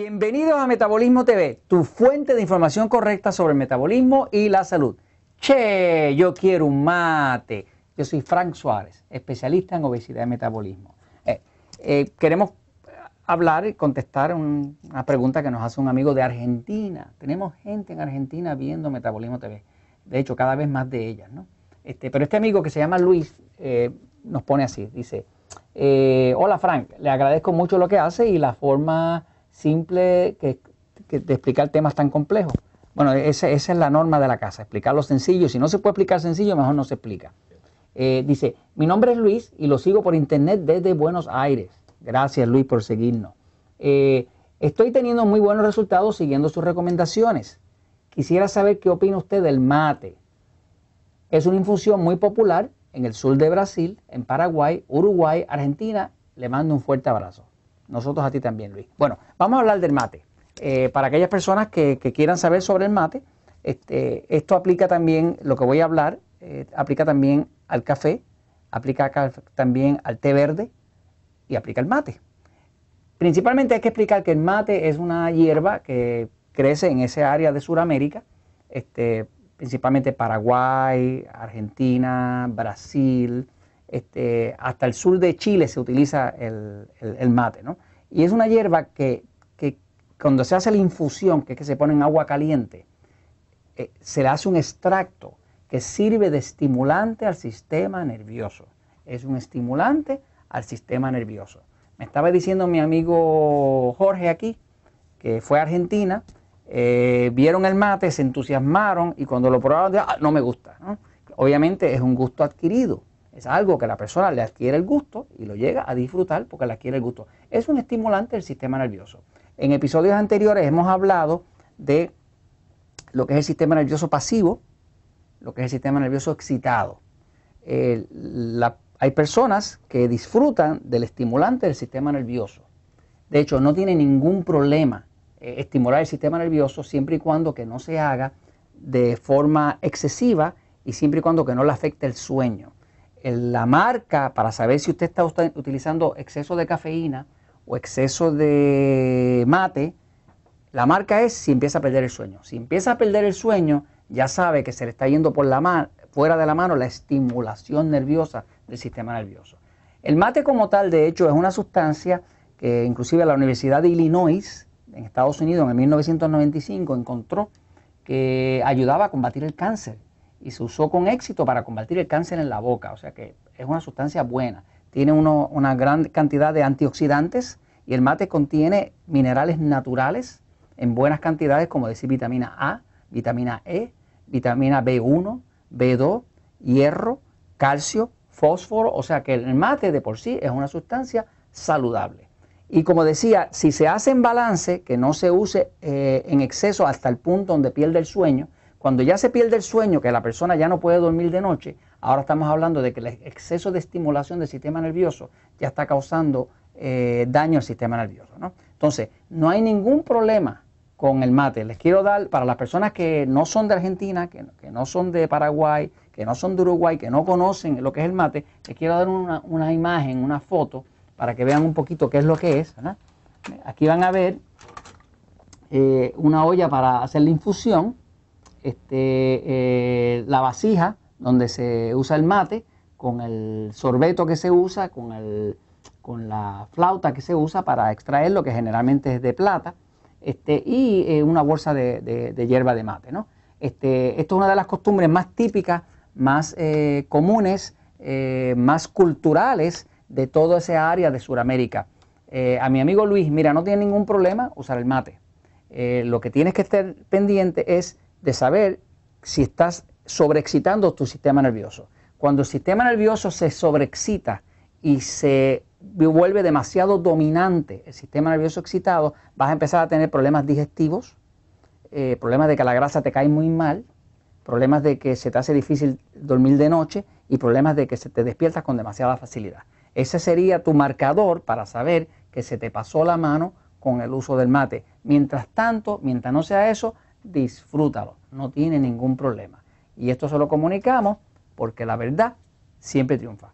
Bienvenidos a Metabolismo TV, tu fuente de información correcta sobre el metabolismo y la salud. Che, yo quiero un mate. Yo soy Frank Suárez, especialista en obesidad y metabolismo. Eh, eh, queremos hablar y contestar una pregunta que nos hace un amigo de Argentina. Tenemos gente en Argentina viendo Metabolismo TV. De hecho, cada vez más de ellas, ¿no? Este, pero este amigo que se llama Luis eh, nos pone así, dice, hola Frank, le agradezco mucho lo que hace y la forma simple que, de explicar temas tan complejos. Bueno, esa, es la norma de la casa, explicarlo sencillo. Si no se puede explicar sencillo, mejor no se explica. Eh, dice, mi nombre es Luis y lo sigo por internet desde Buenos Aires. Gracias Luis por seguirnos. Eh, estoy teniendo muy buenos resultados siguiendo sus recomendaciones. Quisiera saber qué opina usted del mate. Es una infusión muy popular en el sur de Brasil, en Paraguay, Uruguay, Argentina. Le mando un fuerte abrazo. Nosotros a ti también, Luis. Bueno, vamos a hablar del mate. Eh, para aquellas personas que, quieran saber sobre el mate, este, esto aplica también, lo que voy a hablar, eh, aplica también al café, aplica también al té verde y aplica al mate. Principalmente hay que explicar que el mate es una hierba que crece en ese área de Sudamérica, este, principalmente Paraguay, Argentina, Brasil, este, hasta el sur de Chile se utiliza el, mate, ¿no? Y es una hierba que, cuando se hace la infusión, que es que se pone en agua caliente, eh, se le hace un extracto que sirve de estimulante al sistema nervioso. Es un estimulante al sistema nervioso. Me estaba diciendo mi amigo Jorge aquí, que fue a Argentina, eh, vieron el mate, se entusiasmaron y cuando lo probaron, ah, no me gusta. Obviamente es un gusto adquirido. Es algo que la persona le adquiere el gusto y lo llega a disfrutar porque le adquiere el gusto. Es un estimulante del sistema nervioso. En episodios anteriores hemos hablado de lo que es el sistema nervioso pasivo, lo que es el sistema nervioso excitado. hay personas que disfrutan del estimulante del sistema nervioso. De hecho, no tiene ningún problema eh, estimular el sistema nervioso siempre y cuando que no se haga de forma excesiva y siempre y cuando que no le afecte el sueño la marca para saber si usted está utilizando exceso de cafeína o exceso de mate, la marca es si empieza a perder el sueño. Si empieza a perder el sueño, ya sabe que se le está yendo por la fuera de la mano la estimulación nerviosa del sistema nervioso. El mate como tal, de hecho, es una sustancia que inclusive la Universidad de Illinois, en Estados Unidos, en el 1995, encontró que ayudaba a combatir el cáncer y se usó con éxito para combatir el cáncer en la boca, o sea que es una sustancia buena. Tiene una gran cantidad de antioxidantes y el mate contiene minerales naturales en buenas cantidades, como decir vitamina A, vitamina E, vitamina B1, B2, hierro, calcio, fósforo, o sea que el mate de por sí es una sustancia saludable. Y como decía, si se hace en balance, que no se use eh, en exceso hasta el punto donde pierde el sueño, cuando ya se pierde el sueño, que la persona ya no puede dormir de noche, ahora estamos hablando de que el exceso de estimulación del sistema nervioso ya está causando eh, daño al sistema nervioso. Entonces, no hay ningún problema con el mate. Les quiero dar, para las personas que no son de Argentina, que, no son de Paraguay, que no son de Uruguay, que no conocen lo que es el mate, les quiero dar una, imagen, una foto, para que vean un poquito qué es lo que es. Aquí van a ver eh, una olla para hacer la infusión este, eh, la vasija donde se usa el mate, con el sorbeto que se usa, con, el, con la flauta que se usa para extraerlo, que generalmente es de plata, este, y eh, una bolsa de, hierba de mate. ¿no? Este, esto es una de las costumbres más típicas, más eh, comunes, más culturales de toda esa área de Sudamérica. a mi amigo Luis, mira, no tiene ningún problema usar el mate. lo que tienes que estar pendiente es de saber si estás sobreexcitando tu sistema nervioso. Cuando el sistema nervioso se sobreexcita y se vuelve demasiado dominante el sistema nervioso excitado, vas a empezar a tener problemas digestivos, eh, problemas de que la grasa te cae muy mal, problemas de que se te hace difícil dormir de noche y problemas de que se te despiertas con demasiada facilidad. Ese sería tu marcador para saber que se te pasó la mano con el uso del mate. Mientras tanto, mientras no sea eso, disfrútalo, no tiene ningún problema. Y esto se lo comunicamos porque la verdad siempre triunfa.